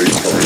Music